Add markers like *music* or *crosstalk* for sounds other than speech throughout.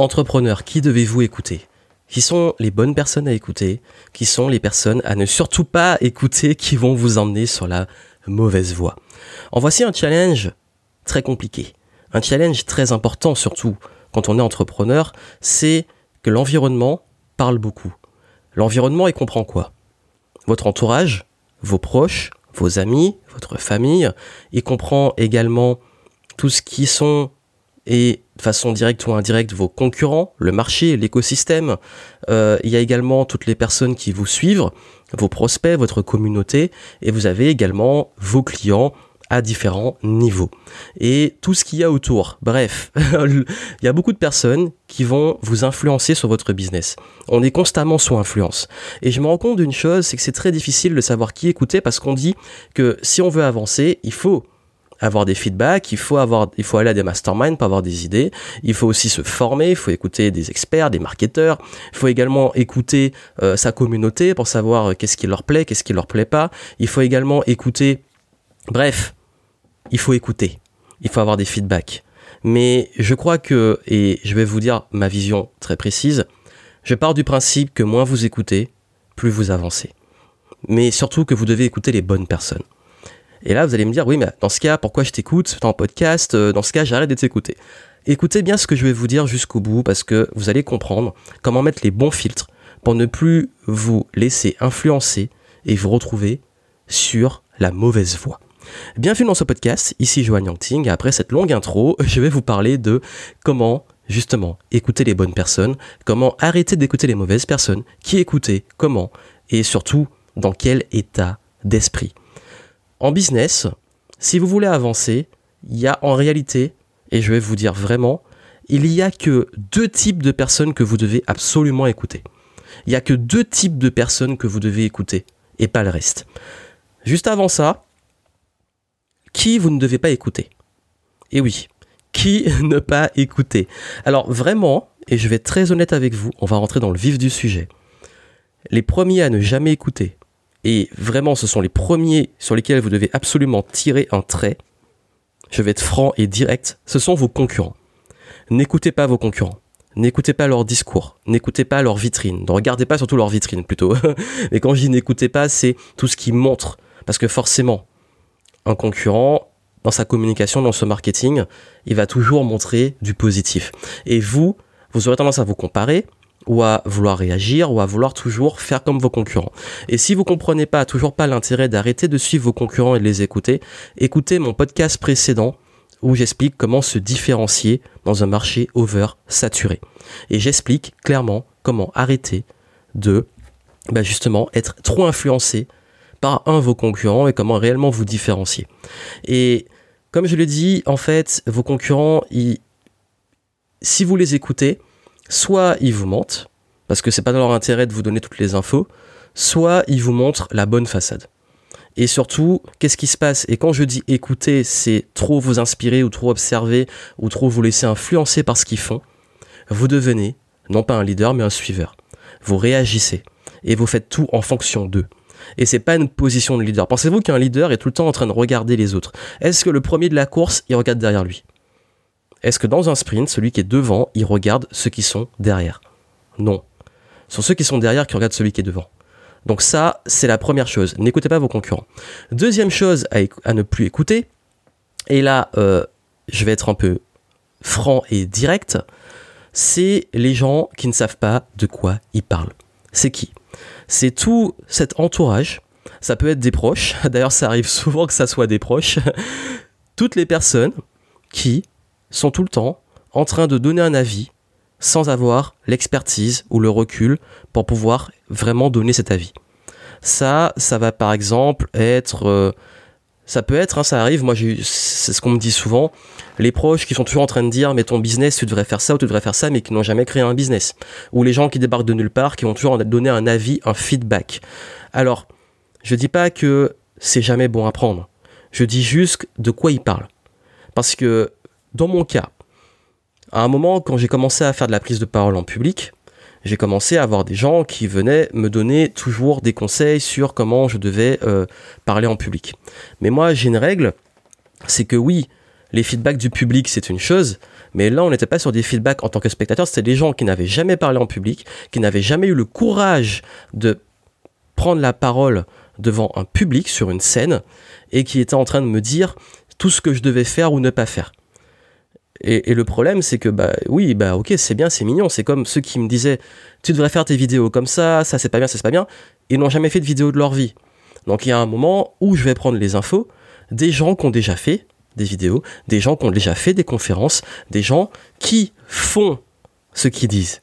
Entrepreneur, qui devez-vous écouter? Qui sont les bonnes personnes à écouter? Qui sont les personnes à ne surtout pas écouter qui vont vous emmener sur la mauvaise voie? En voici un challenge très compliqué. Un challenge très important surtout quand on est entrepreneur, c'est que l'environnement parle beaucoup. L'environnement, il comprend quoi? Votre entourage, vos proches, vos amis, votre famille. Il comprend également tout ce qui sont et de façon directe ou indirecte vos concurrents, le marché, l'écosystème. Euh, il y a également toutes les personnes qui vous suivent, vos prospects, votre communauté, et vous avez également vos clients à différents niveaux. Et tout ce qu'il y a autour. Bref, *laughs* il y a beaucoup de personnes qui vont vous influencer sur votre business. On est constamment sous influence. Et je me rends compte d'une chose, c'est que c'est très difficile de savoir qui écouter parce qu'on dit que si on veut avancer, il faut avoir des feedbacks, il faut avoir, il faut aller à des masterminds pour avoir des idées. Il faut aussi se former, il faut écouter des experts, des marketeurs. Il faut également écouter euh, sa communauté pour savoir euh, qu'est-ce qui leur plaît, qu'est-ce qui leur plaît pas. Il faut également écouter, bref, il faut écouter. Il faut avoir des feedbacks. Mais je crois que, et je vais vous dire ma vision très précise, je pars du principe que moins vous écoutez, plus vous avancez. Mais surtout que vous devez écouter les bonnes personnes. Et là, vous allez me dire, oui, mais dans ce cas, pourquoi je t'écoute en podcast, euh, dans ce cas, j'arrête de t'écouter. Écoutez bien ce que je vais vous dire jusqu'au bout, parce que vous allez comprendre comment mettre les bons filtres pour ne plus vous laisser influencer et vous retrouver sur la mauvaise voie. Bienvenue dans ce podcast, ici Johan Yangting, après cette longue intro, *laughs* je vais vous parler de comment justement écouter les bonnes personnes, comment arrêter d'écouter les mauvaises personnes, qui écouter, comment, et surtout dans quel état d'esprit. En business, si vous voulez avancer, il y a en réalité, et je vais vous dire vraiment, il n'y a que deux types de personnes que vous devez absolument écouter. Il n'y a que deux types de personnes que vous devez écouter, et pas le reste. Juste avant ça, qui vous ne devez pas écouter? Et oui, qui *laughs* ne pas écouter? Alors vraiment, et je vais être très honnête avec vous, on va rentrer dans le vif du sujet. Les premiers à ne jamais écouter, et vraiment ce sont les premiers sur lesquels vous devez absolument tirer un trait, je vais être franc et direct, ce sont vos concurrents. N'écoutez pas vos concurrents. N'écoutez pas leur discours, n'écoutez pas leur vitrine, ne regardez pas surtout leur vitrine plutôt. *laughs* Mais quand je dis n'écoutez pas, c'est tout ce qui montre. Parce que forcément, un concurrent, dans sa communication, dans ce marketing, il va toujours montrer du positif. Et vous, vous aurez tendance à vous comparer, ou à vouloir réagir, ou à vouloir toujours faire comme vos concurrents. Et si vous comprenez pas, toujours pas l'intérêt d'arrêter de suivre vos concurrents et de les écouter, écoutez mon podcast précédent où j'explique comment se différencier dans un marché over saturé. Et j'explique clairement comment arrêter de bah justement être trop influencé par un vos concurrents et comment réellement vous différencier. Et comme je le dis, en fait, vos concurrents, si vous les écoutez, soit ils vous mentent, parce que c'est pas dans leur intérêt de vous donner toutes les infos, soit ils vous montrent la bonne façade. Et surtout, qu'est-ce qui se passe? Et quand je dis écouter, c'est trop vous inspirer ou trop observer ou trop vous laisser influencer par ce qu'ils font. Vous devenez, non pas un leader, mais un suiveur. Vous réagissez et vous faites tout en fonction d'eux et c'est pas une position de leader. Pensez-vous qu'un leader est tout le temps en train de regarder les autres? Est-ce que le premier de la course, il regarde derrière lui? Est-ce que dans un sprint, celui qui est devant, il regarde ceux qui sont derrière? Non. Ce sont ceux qui sont derrière qui regardent celui qui est devant. Donc ça, c'est la première chose. N'écoutez pas vos concurrents. Deuxième chose à, ne plus écouter, et là, euh, je vais être un peu franc et direct, c'est les gens qui ne savent pas de quoi ils parlent. C'est qui? C'est tout cet entourage. Ça peut être des proches. *laughs* D'ailleurs, ça arrive souvent que ça soit des proches. *laughs* Toutes les personnes qui sont tout le temps en train de donner un avis sans avoir l'expertise ou le recul pour pouvoir vraiment donner cet avis. Ça, ça va par exemple être euh, ça peut être, hein, ça arrive, moi c'est ce qu'on me dit souvent, les proches qui sont toujours en train de dire mais ton business tu devrais faire ça ou tu devrais faire ça mais qui n'ont jamais créé un business. Ou les gens qui débarquent de nulle part qui vont toujours donner un avis, un feedback. Alors, je dis pas que c'est jamais bon à prendre. Je dis juste de quoi ils parlent. Parce que dans mon cas, à un moment quand j'ai commencé à faire de la prise de parole en public, j'ai commencé à avoir des gens qui venaient me donner toujours des conseils sur comment je devais euh, parler en public. Mais moi, j'ai une règle, c'est que oui, les feedbacks du public, c'est une chose, Mais là, on n'était pas sur des feedbacks en tant que spectateur, c'était des gens qui n'avaient jamais parlé en public, qui n'avaient jamais eu le courage de prendre la parole devant un public sur une scène et qui étaient en train de me dire tout ce que je devais faire ou ne pas faire. Et, le problème, c'est que, bah oui, bah ok, c'est bien, c'est mignon. C'est comme ceux qui me disaient, tu devrais faire tes vidéos comme ça, ça c'est pas bien, ça c'est pas bien. Ils n'ont jamais fait de vidéo de leur vie. Donc il y a un moment où je vais prendre les infos des gens qui ont déjà fait des vidéos, des gens qui ont déjà fait des conférences, des gens qui font ce qu'ils disent.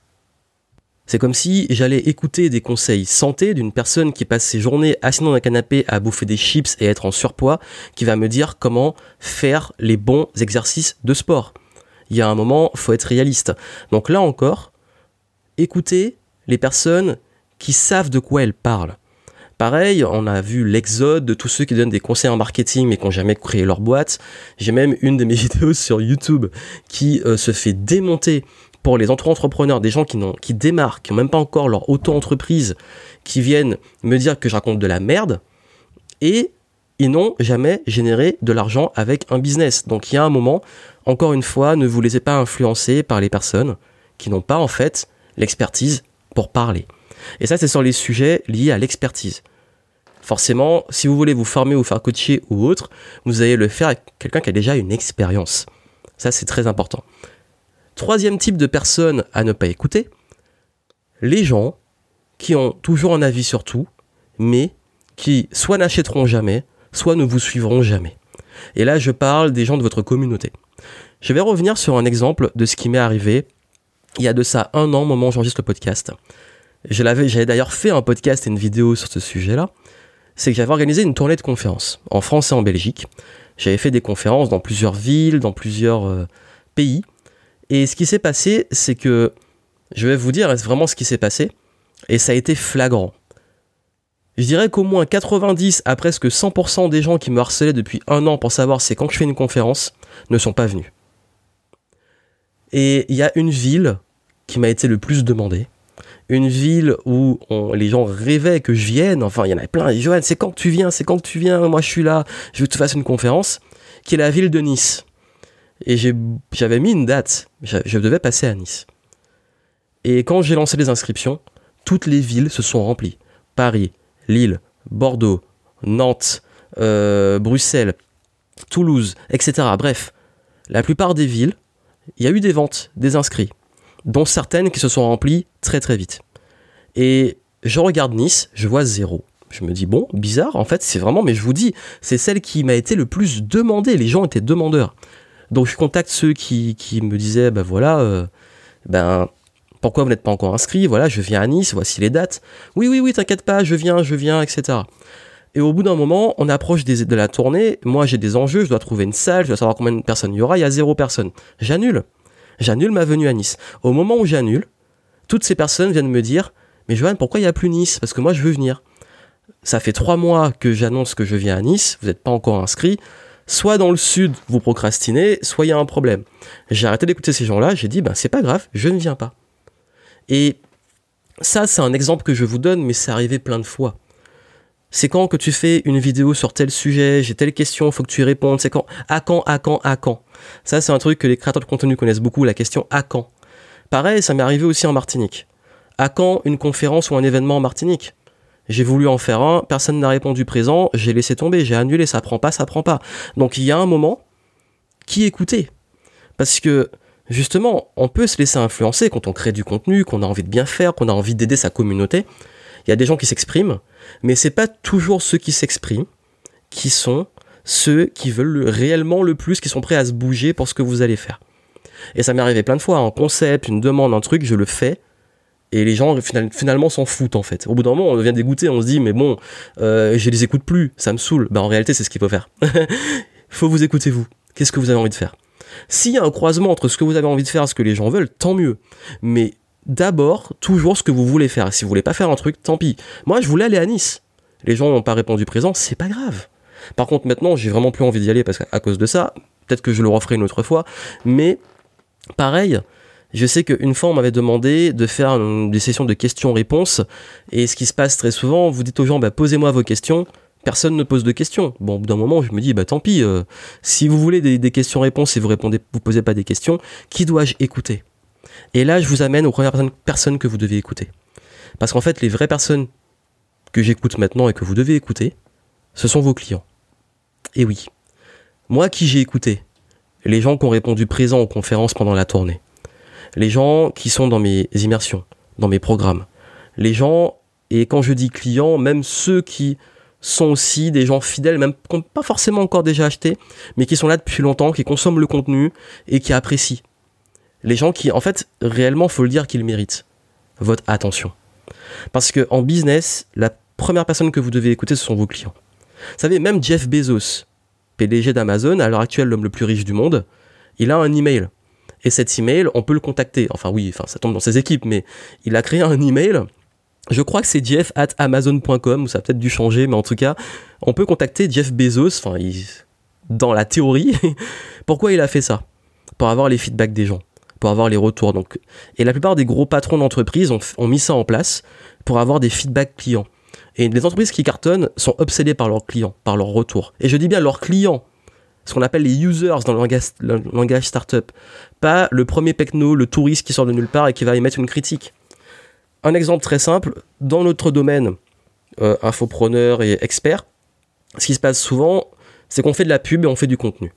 C'est comme si j'allais écouter des conseils santé d'une personne qui passe ses journées assise dans un canapé à bouffer des chips et être en surpoids, qui va me dire comment faire les bons exercices de sport. Il y a un moment, faut être réaliste. Donc là encore, écoutez les personnes qui savent de quoi elles parlent. Pareil, on a vu l'exode de tous ceux qui donnent des conseils en marketing mais qui n'ont jamais créé leur boîte. J'ai même une de mes *laughs* vidéos sur YouTube qui euh, se fait démonter pour les entrepreneurs, des gens qui, qui démarrent, qui n'ont même pas encore leur auto-entreprise, qui viennent me dire que je raconte de la merde, et ils n'ont jamais généré de l'argent avec un business. Donc il y a un moment, encore une fois, ne vous laissez pas influencer par les personnes qui n'ont pas en fait l'expertise pour parler. Et ça, c'est sur les sujets liés à l'expertise. Forcément, si vous voulez vous former ou faire coacher ou autre, vous allez le faire avec quelqu'un qui a déjà une expérience. Ça, c'est très important. Troisième type de personnes à ne pas écouter, les gens qui ont toujours un avis sur tout, mais qui soit n'achèteront jamais, soit ne vous suivront jamais. Et là, je parle des gens de votre communauté. Je vais revenir sur un exemple de ce qui m'est arrivé il y a de ça un an, au moment où j'enregistre le podcast. J'avais d'ailleurs fait un podcast et une vidéo sur ce sujet-là. C'est que j'avais organisé une tournée de conférences en France et en Belgique. J'avais fait des conférences dans plusieurs villes, dans plusieurs euh, pays. Et ce qui s'est passé, c'est que je vais vous dire vraiment ce qui s'est passé, et ça a été flagrant. Je dirais qu'au moins 90 à presque 100% des gens qui me harcelaient depuis un an pour savoir c'est quand je fais une conférence ne sont pas venus. Et il y a une ville qui m'a été le plus demandée, une ville où les gens rêvaient que je vienne, enfin il y en avait plein, Johan c'est quand tu viens, c'est quand tu viens, moi je suis là, je veux que tu fasses une conférence, qui est la ville de Nice et j'avais mis une date, je devais passer à Nice. Et quand j'ai lancé les inscriptions, toutes les villes se sont remplies. Paris, Lille, Bordeaux, Nantes, euh, Bruxelles, Toulouse, etc. Bref, la plupart des villes, il y a eu des ventes, des inscrits, dont certaines qui se sont remplies très très vite. Et je regarde Nice, je vois zéro. Je me dis, bon, bizarre, en fait, c'est vraiment, mais je vous dis, c'est celle qui m'a été le plus demandée. Les gens étaient demandeurs. Donc je contacte ceux qui, me disaient, ben voilà, euh, ben pourquoi vous n'êtes pas encore inscrit? Voilà, je viens à Nice, voici les dates. Oui, oui, oui, t'inquiète pas, je viens, je viens, etc. Et au bout d'un moment, on approche de la tournée. Moi, j'ai des enjeux, je dois trouver une salle, je dois savoir combien de personnes il y aura. Il y a zéro personne. J'annule. J'annule ma venue à Nice. Au moment où j'annule, toutes ces personnes viennent me dire Mais Johan, pourquoi il n'y a plus Nice? Parce que moi, je veux venir. Ça fait trois mois que j'annonce que je viens à Nice, vous n'êtes pas encore inscrit soit dans le sud, vous procrastinez, soit il y a un problème. J'ai arrêté d'écouter ces gens-là, j'ai dit, ben c'est pas grave, je ne viens pas. Et ça, c'est un exemple que je vous donne, mais c'est arrivé plein de fois. C'est quand que tu fais une vidéo sur tel sujet, j'ai telle question, faut que tu y répondes, c'est quand À quand À quand À quand? Ça, c'est un truc que les créateurs de contenu connaissent beaucoup, la question à quand. Pareil, ça m'est arrivé aussi en Martinique. À quand une conférence ou un événement en Martinique? J'ai voulu en faire un, personne n'a répondu présent, j'ai laissé tomber, j'ai annulé, ça prend pas, ça prend pas. Donc il y a un moment qui écouter. Parce que justement, on peut se laisser influencer quand on crée du contenu, qu'on a envie de bien faire, qu'on a envie d'aider sa communauté. Il y a des gens qui s'expriment, mais c'est pas toujours ceux qui s'expriment qui sont ceux qui veulent réellement le plus, qui sont prêts à se bouger pour ce que vous allez faire. Et ça m'est arrivé plein de fois, un concept, une demande, un truc, je le fais, et les gens finalement s'en foutent en fait. Au bout d'un moment, on devient dégoûté, on se dit mais bon, euh, je les écoute plus, ça me saoule. Bah en réalité, c'est ce qu'il faut faire. *laughs* faut vous écouter vous. Qu'est-ce que vous avez envie de faire? S'il y a un croisement entre ce que vous avez envie de faire et ce que les gens veulent, tant mieux. Mais d'abord, toujours ce que vous voulez faire. Si vous voulez pas faire un truc, tant pis. Moi, je voulais aller à Nice. Les gens n'ont pas répondu présent, c'est pas grave. Par contre, maintenant, j'ai vraiment plus envie d'y aller parce qu'à cause de ça, peut-être que je le referai une autre fois, mais pareil, je sais qu'une fois, on m'avait demandé de faire des sessions de questions-réponses. Et ce qui se passe très souvent, vous dites aux gens, bah, posez-moi vos questions. personne ne pose de questions. Bon, au bout d'un moment, je me dis, bah tant pis, euh, si vous voulez des, questions-réponses et vous répondez, vous posez pas des questions, qui dois-je écouter? Et là, je vous amène aux premières personnes, que vous devez écouter. Parce qu'en fait, les vraies personnes que j'écoute maintenant et que vous devez écouter, ce sont vos clients. Et oui, moi qui j'ai écouté, les gens qui ont répondu présent aux conférences pendant la tournée, les gens qui sont dans mes immersions, dans mes programmes, les gens, et quand je dis clients, même ceux qui sont aussi des gens fidèles, même pas forcément encore déjà acheté, mais qui sont là depuis longtemps, qui consomment le contenu et qui apprécient. Les gens qui, en fait, réellement, faut le dire qu'ils méritent votre attention. Parce que en business, la première personne que vous devez écouter, ce sont vos clients. Vous savez, même Jeff Bezos, PDG d'Amazon, à l'heure actuelle l'homme le plus riche du monde, il a un email. Et cet email, on peut le contacter. Enfin oui, enfin ça tombe dans ses équipes, mais il a créé un email je crois que c'est Jeff at Amazon.com, ou ça a peut-être dû changer, mais en tout cas, on peut contacter Jeff Bezos, enfin, dans la théorie. *laughs* Pourquoi il a fait ça? Pour avoir les feedbacks des gens, pour avoir les retours. Donc, et la plupart des gros patrons d'entreprise ont, ont, mis ça en place pour avoir des feedbacks clients. Et les entreprises qui cartonnent sont obsédées par leurs clients, par leurs retours. Et je dis bien leurs clients, ce qu'on appelle les users dans le langage, startup. Pas le premier pecno, le touriste qui sort de nulle part et qui va émettre une critique. Un exemple très simple, dans notre domaine, euh, infopreneur et expert, ce qui se passe souvent, c'est qu'on fait de la pub et on fait du contenu.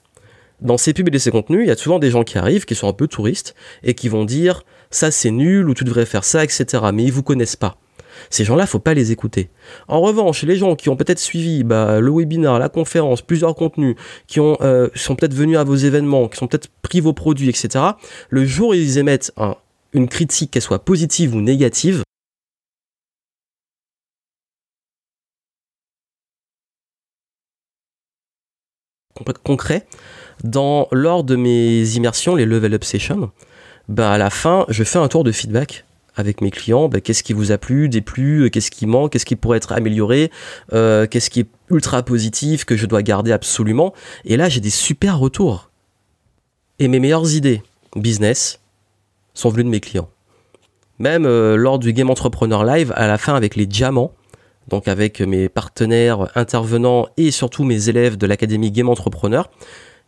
Dans ces pubs et ces contenus, il y a souvent des gens qui arrivent, qui sont un peu touristes, et qui vont dire ça c'est nul, ou tu devrais faire ça, etc. Mais ils vous connaissent pas. Ces gens-là, faut pas les écouter. En revanche, les gens qui ont peut-être suivi bah, le webinaire, la conférence, plusieurs contenus, qui ont, euh, sont peut-être venus à vos événements, qui sont peut-être pris vos produits, etc., le jour où ils émettent un une critique, qu'elle soit positive ou négative, concret, dans, lors de mes immersions, les level up sessions, ben à la fin, je fais un tour de feedback avec mes clients, ben, qu'est-ce qui vous a plu, déplu, qu'est-ce qui manque, qu'est-ce qui pourrait être amélioré, euh, qu'est-ce qui est ultra positif, que je dois garder absolument. Et là, j'ai des super retours. Et mes meilleures idées, business, sont venues de mes clients. Même euh, lors du Game Entrepreneur Live, à la fin avec les diamants, donc avec mes partenaires intervenants et surtout mes élèves de l'académie Game Entrepreneur,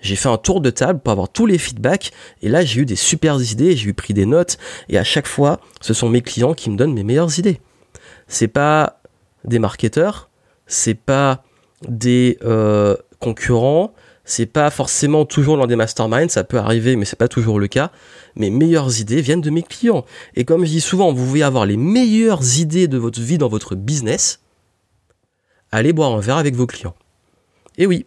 j'ai fait un tour de table pour avoir tous les feedbacks et là j'ai eu des super idées, j'ai eu pris des notes et à chaque fois ce sont mes clients qui me donnent mes meilleures idées. C'est pas des marketeurs, c'est pas des euh, concurrents, c'est pas forcément toujours l'un des masterminds, ça peut arriver, mais c'est pas toujours le cas. Mes meilleures idées viennent de mes clients. Et comme je dis souvent, vous pouvez avoir les meilleures idées de votre vie dans votre business. Allez boire un verre avec vos clients. Et oui,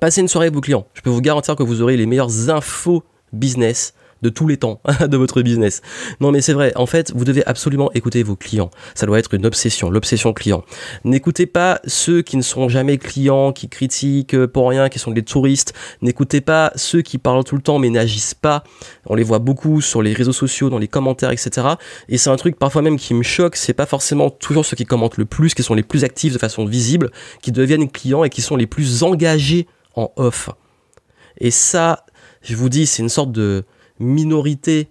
passez une soirée avec vos clients. Je peux vous garantir que vous aurez les meilleures infos business de tous les temps *laughs* de votre business. Non mais c'est vrai, en fait, vous devez absolument écouter vos clients. Ça doit être une obsession, l'obsession client. N'écoutez pas ceux qui ne sont jamais clients, qui critiquent pour rien, qui sont des touristes. N'écoutez pas ceux qui parlent tout le temps mais n'agissent pas. On les voit beaucoup sur les réseaux sociaux, dans les commentaires, etc. Et c'est un truc parfois même qui me choque, c'est pas forcément toujours ceux qui commentent le plus, qui sont les plus actifs de façon visible, qui deviennent clients et qui sont les plus engagés en off. Et ça, je vous dis, c'est une sorte de, minorité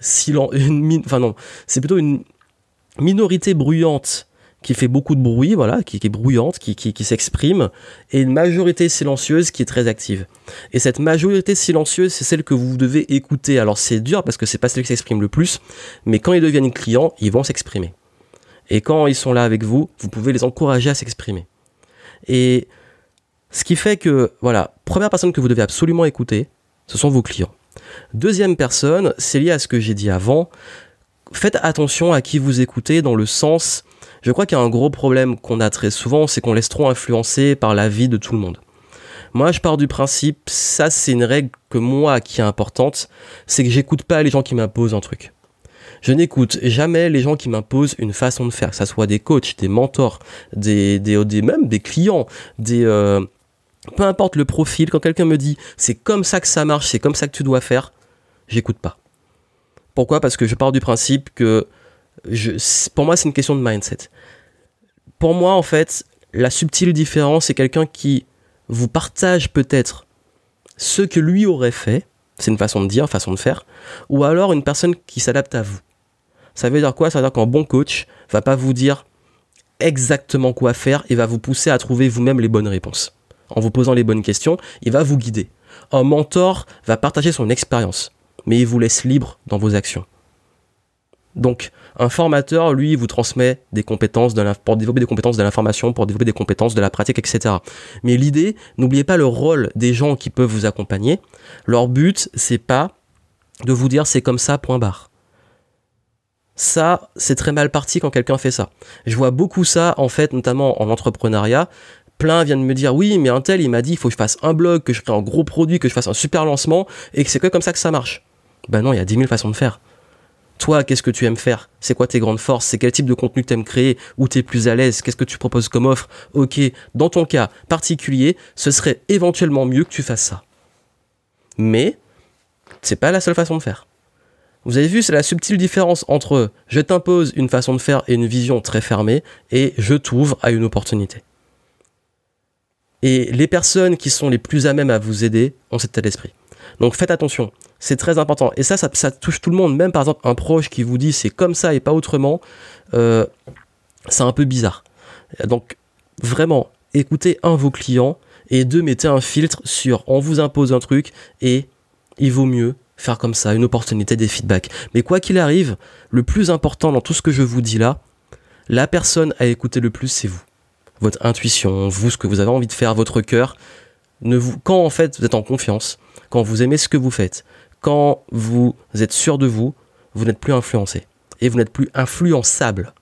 silen... *laughs* enfin non, c'est plutôt une minorité bruyante qui fait beaucoup de bruit, voilà, qui, est bruyante, qui, qui, s'exprime, et une majorité silencieuse qui est très active. Et cette majorité silencieuse, c'est celle que vous devez écouter. Alors c'est dur parce que c'est pas celle qui s'exprime le plus, mais quand ils deviennent clients, ils vont s'exprimer. Et quand ils sont là avec vous, vous pouvez les encourager à s'exprimer. Et ce qui fait que, voilà, première personne que vous devez absolument écouter, ce sont vos clients. Deuxième personne, c'est lié à ce que j'ai dit avant. Faites attention à qui vous écoutez dans le sens, je crois qu'il y a un gros problème qu'on a très souvent, c'est qu'on laisse trop influencer par la vie de tout le monde. Moi, je pars du principe, ça c'est une règle que moi qui est importante, c'est que j'écoute pas les gens qui m'imposent un truc. Je n'écoute jamais les gens qui m'imposent une façon de faire, que ce soit des coachs, des mentors, des, des, même des clients, des, euh, peu importe le profil, quand quelqu'un me dit c'est comme ça que ça marche, c'est comme ça que tu dois faire, j'écoute pas. Pourquoi? Parce que je pars du principe que pour moi c'est une question de mindset. Pour moi en fait, la subtile différence c'est quelqu'un qui vous partage peut-être ce que lui aurait fait, c'est une façon de dire, façon de faire, ou alors une personne qui s'adapte à vous. Ça veut dire quoi? Ça veut dire qu'un bon coach va pas vous dire exactement quoi faire et va vous pousser à trouver vous-même les bonnes réponses. En vous posant les bonnes questions, il va vous guider. Un mentor va partager son expérience, mais il vous laisse libre dans vos actions. Donc, un formateur, lui, vous transmet des compétences pour développer des compétences de l'information, pour développer des compétences de la pratique, etc. Mais l'idée, n'oubliez pas le rôle des gens qui peuvent vous accompagner. Leur but, c'est pas de vous dire c'est comme ça, point barre. Ça, c'est très mal parti quand quelqu'un fait ça. Je vois beaucoup ça, en fait, notamment en entrepreneuriat. Plein viennent me dire oui, mais un tel, il m'a dit il faut que je fasse un blog, que je crée un gros produit, que je fasse un super lancement, et que c'est que comme ça que ça marche. Ben non, il y a 10 000 façons de faire. Toi, qu'est-ce que tu aimes faire? C'est quoi tes grandes forces? C'est quel type de contenu tu aimes créer? Où tu es plus à l'aise? Qu'est-ce que tu proposes comme offre? Ok, dans ton cas particulier, ce serait éventuellement mieux que tu fasses ça. Mais, c'est pas la seule façon de faire. Vous avez vu, c'est la subtile différence entre je t'impose une façon de faire et une vision très fermée et je t'ouvre à une opportunité. Et les personnes qui sont les plus à même à vous aider ont cet état d'esprit. Donc faites attention, c'est très important. Et ça, ça, touche tout le monde. Même par exemple un proche qui vous dit c'est comme ça et pas autrement, euh, c'est un peu bizarre. Donc vraiment, écoutez un vos clients et deux, mettez un filtre sur on vous impose un truc et il vaut mieux faire comme ça, une opportunité, des feedbacks. Mais quoi qu'il arrive, le plus important dans tout ce que je vous dis là, la personne à écouter le plus, c'est vous. Votre intuition, vous, ce que vous avez envie de faire, votre cœur. Ne vous, quand en fait vous êtes en confiance, quand vous aimez ce que vous faites, quand vous êtes sûr de vous, vous n'êtes plus influencé. Et vous n'êtes plus influençable.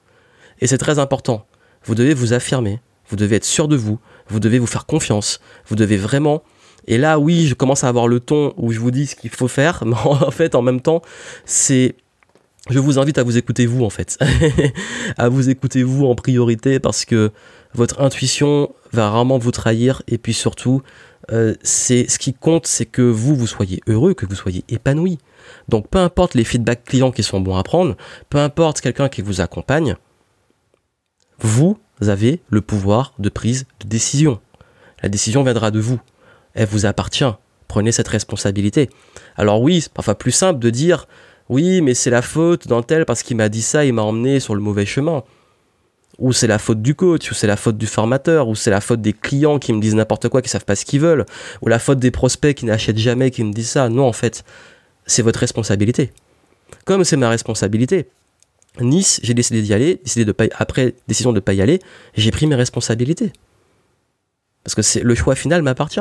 Et c'est très important. Vous devez vous affirmer, vous devez être sûr de vous, vous devez vous faire confiance, vous devez vraiment et là, oui, je commence à avoir le ton où je vous dis ce qu'il faut faire, *laughs* mais en fait, en même temps, c'est je vous invite à vous écouter vous en fait, *laughs* à vous écouter vous en priorité parce que votre intuition va rarement vous trahir et puis surtout, euh, c'est ce qui compte, c'est que vous vous soyez heureux, que vous soyez épanoui. Donc peu importe les feedbacks clients qui sont bons à prendre, peu importe quelqu'un qui vous accompagne, vous avez le pouvoir de prise de décision. La décision viendra de vous elle vous appartient. Prenez cette responsabilité. Alors oui, c'est parfois plus simple de dire oui, mais c'est la faute d'un tel parce qu'il m'a dit ça, il m'a emmené sur le mauvais chemin. Ou c'est la faute du coach, ou c'est la faute du formateur, ou c'est la faute des clients qui me disent n'importe quoi, qui savent pas ce qu'ils veulent, ou la faute des prospects qui n'achètent jamais, qui me disent ça. Non, en fait, c'est votre responsabilité. Comme c'est ma responsabilité, Nice, j'ai décidé d'y aller, décidé de après décision de ne pas y aller, j'ai pris mes responsabilités. Parce que c'est le choix final m'appartient.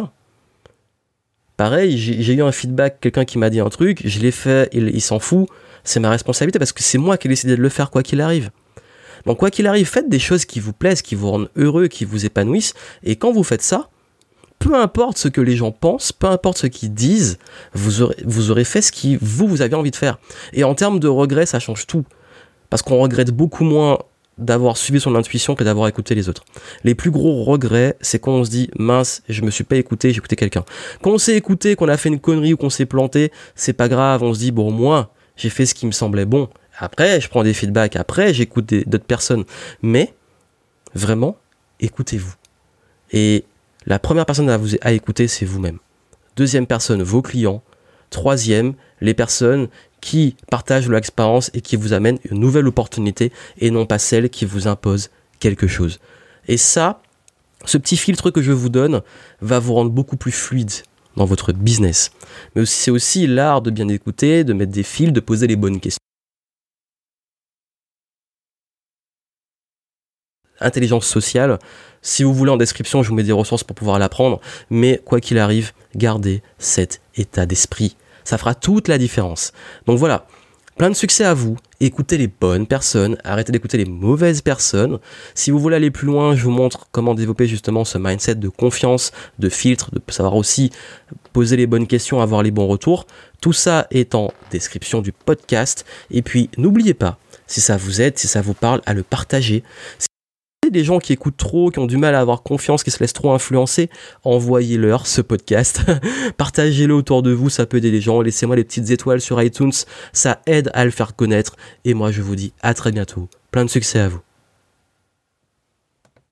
Pareil, j'ai eu un feedback, quelqu'un qui m'a dit un truc, je l'ai fait, il, s'en fout, c'est ma responsabilité parce que c'est moi qui ai décidé de le faire quoi qu'il arrive. Donc quoi qu'il arrive, faites des choses qui vous plaisent, qui vous rendent heureux, qui vous épanouissent, et quand vous faites ça, peu importe ce que les gens pensent, peu importe ce qu'ils disent, vous aurez, fait ce qui vous, vous avez envie de faire. Et en termes de regrets, ça change tout. Parce qu'on regrette beaucoup moins d'avoir suivi son intuition que d'avoir écouté les autres. Les plus gros regrets, c'est quand on se dit mince, je me suis pas écouté, j'ai écouté quelqu'un. Quand on s'est écouté, qu'on a fait une connerie ou qu'on s'est planté, c'est pas grave, on se dit bon moi, j'ai fait ce qui me semblait bon. Après, je prends des feedbacks, après, j'écoute d'autres personnes. Mais vraiment, écoutez-vous. Et la première personne à vous écouter, c'est vous-même. Deuxième personne, vos clients. Troisième, les personnes qui partagent leur expérience et qui vous amènent une nouvelle opportunité et non pas celle qui vous impose quelque chose. Et ça, ce petit filtre que je vous donne va vous rendre beaucoup plus fluide dans votre business. Mais c'est aussi l'art de bien écouter, de mettre des fils, de poser les bonnes questions. Intelligence sociale, si vous voulez en description, je vous mets des ressources pour pouvoir l'apprendre, mais quoi qu'il arrive, gardez cet état d'esprit. Ça fera toute la différence. Donc voilà, plein de succès à vous. Écoutez les bonnes personnes, arrêtez d'écouter les mauvaises personnes. Si vous voulez aller plus loin, je vous montre comment développer justement ce mindset de confiance, de filtre, de savoir aussi poser les bonnes questions, avoir les bons retours. Tout ça est en description du podcast. Et puis n'oubliez pas, si ça vous aide, si ça vous parle, à le partager des gens qui écoutent trop, qui ont du mal à avoir confiance, qui se laissent trop influencer, envoyez-leur ce podcast. *laughs* Partagez-le autour de vous, ça peut aider les gens. Laissez-moi les petites étoiles sur iTunes, ça aide à le faire connaître. Et moi, je vous dis à très bientôt. Plein de succès à vous.